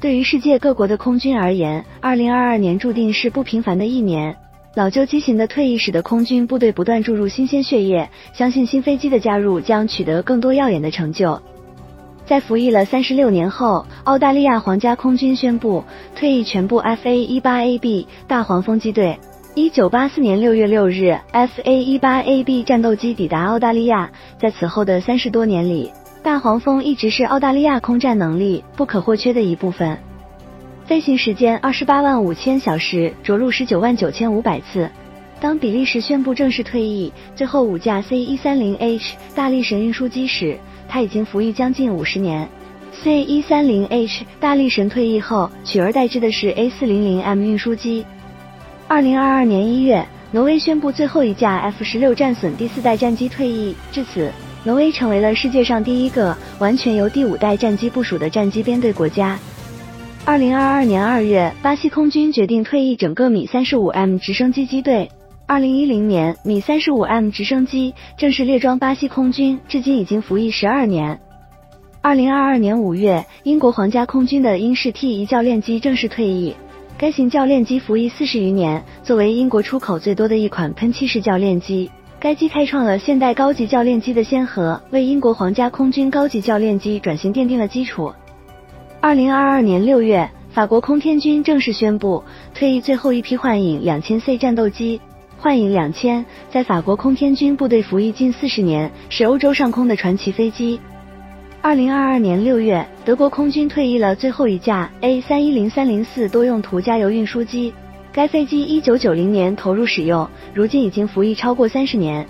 对于世界各国的空军而言，二零二二年注定是不平凡的一年。老旧机型的退役使得空军部队不断注入新鲜血液，相信新飞机的加入将取得更多耀眼的成就。在服役了三十六年后，澳大利亚皇家空军宣布退役全部 FA-18AB 大黄蜂机队。一九八四年六月六日，FA-18AB 战斗机抵达澳大利亚，在此后的三十多年里。大黄蜂一直是澳大利亚空战能力不可或缺的一部分，飞行时间二十八万五千小时，着陆十九万九千五百次。当比利时宣布正式退役最后五架 C 一三零 H 大力神运输机时，它已经服役将近五十年。C 一三零 H 大力神退役后，取而代之的是 A 四零零 M 运输机。二零二二年一月，挪威宣布最后一架 F 十六战损第四代战机退役，至此。挪威成为了世界上第一个完全由第五代战机部署的战机编队国家。二零二二年二月，巴西空军决定退役整个米三十五 M 直升机机队。二零一零年，米三十五 M 直升机正式列装巴西空军，至今已经服役十二年。二零二二年五月，英国皇家空军的英式 T 一教练机正式退役。该型教练机服役四十余年，作为英国出口最多的一款喷气式教练机。该机开创了现代高级教练机的先河，为英国皇家空军高级教练机转型奠定了基础。二零二二年六月，法国空天军正式宣布退役最后一批幻影两千 C 战斗机。幻影两千在法国空天军部队服役近四十年，是欧洲上空的传奇飞机。二零二二年六月，德国空军退役了最后一架 A 三一零三零四多用途加油运输机。该飞机一九九零年投入使用，如今已经服役超过三十年。